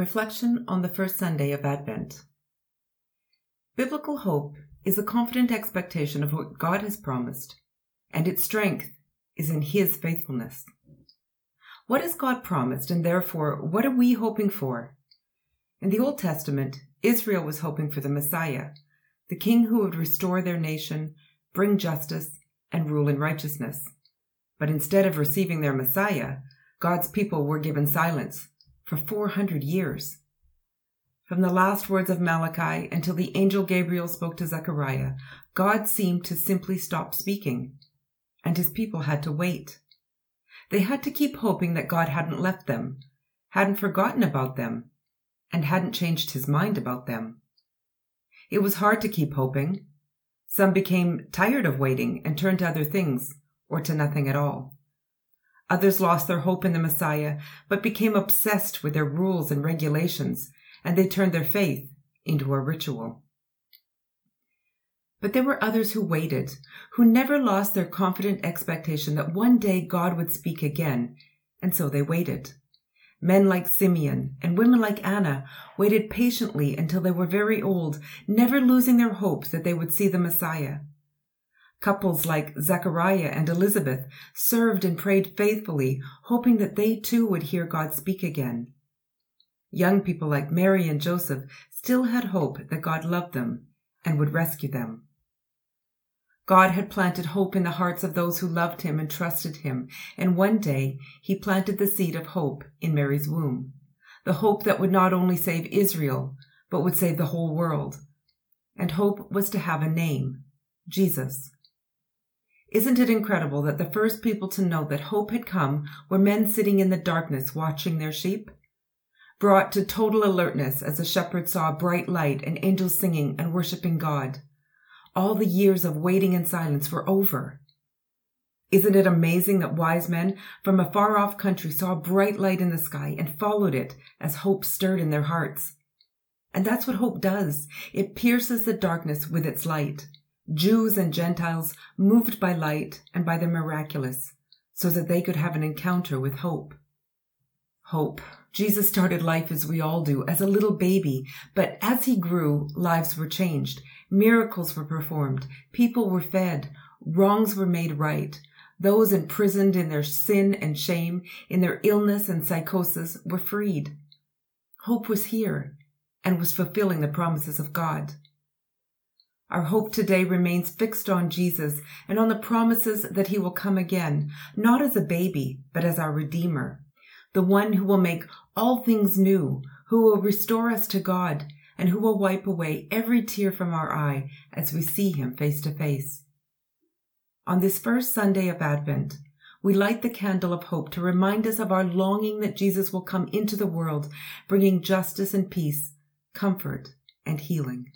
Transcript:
Reflection on the first Sunday of Advent. Biblical hope is a confident expectation of what God has promised, and its strength is in His faithfulness. What has God promised, and therefore, what are we hoping for? In the Old Testament, Israel was hoping for the Messiah, the King who would restore their nation, bring justice, and rule in righteousness. But instead of receiving their Messiah, God's people were given silence for 400 years. From the last words of Malachi until the angel Gabriel spoke to Zechariah, God seemed to simply stop speaking, and his people had to wait. They had to keep hoping that God hadn't left them, hadn't forgotten about them, and hadn't changed his mind about them. It was hard to keep hoping. Some became tired of waiting and turned to other things, or to nothing at all. Others lost their hope in the Messiah, but became obsessed with their rules and regulations, and they turned their faith into a ritual. But there were others who waited, who never lost their confident expectation that one day God would speak again, and so they waited. Men like Simeon and women like Anna waited patiently until they were very old, never losing their hope that they would see the Messiah. Couples like Zechariah and Elizabeth served and prayed faithfully, hoping that they too would hear God speak again. Young people like Mary and Joseph still had hope that God loved them and would rescue them. God had planted hope in the hearts of those who loved him and trusted him, and one day he planted the seed of hope in Mary's womb. The hope that would not only save Israel, but would save the whole world. And hope was to have a name, Jesus. Isn't it incredible that the first people to know that hope had come were men sitting in the darkness watching their sheep? Brought to total alertness as the shepherds saw a bright light and angels singing and worshiping God. All the years of waiting in silence were over. Isn't it amazing that wise men from a far off country saw a bright light in the sky and followed it as hope stirred in their hearts? And that's what hope does. It pierces the darkness with its light. Jews and Gentiles moved by light and by the miraculous, so that they could have an encounter with hope. Hope. Jesus started life as we all do, as a little baby, but as he grew, lives were changed. Miracles were performed. People were fed. Wrongs were made right. Those imprisoned in their sin and shame, in their illness and psychosis, were freed. Hope was here and was fulfilling the promises of God. Our hope today remains fixed on Jesus and on the promises that he will come again, not as a baby, but as our Redeemer, the one who will make all things new, who will restore us to God, and who will wipe away every tear from our eye as we see him face to face. On this first Sunday of Advent, we light the candle of hope to remind us of our longing that Jesus will come into the world, bringing justice and peace, comfort and healing.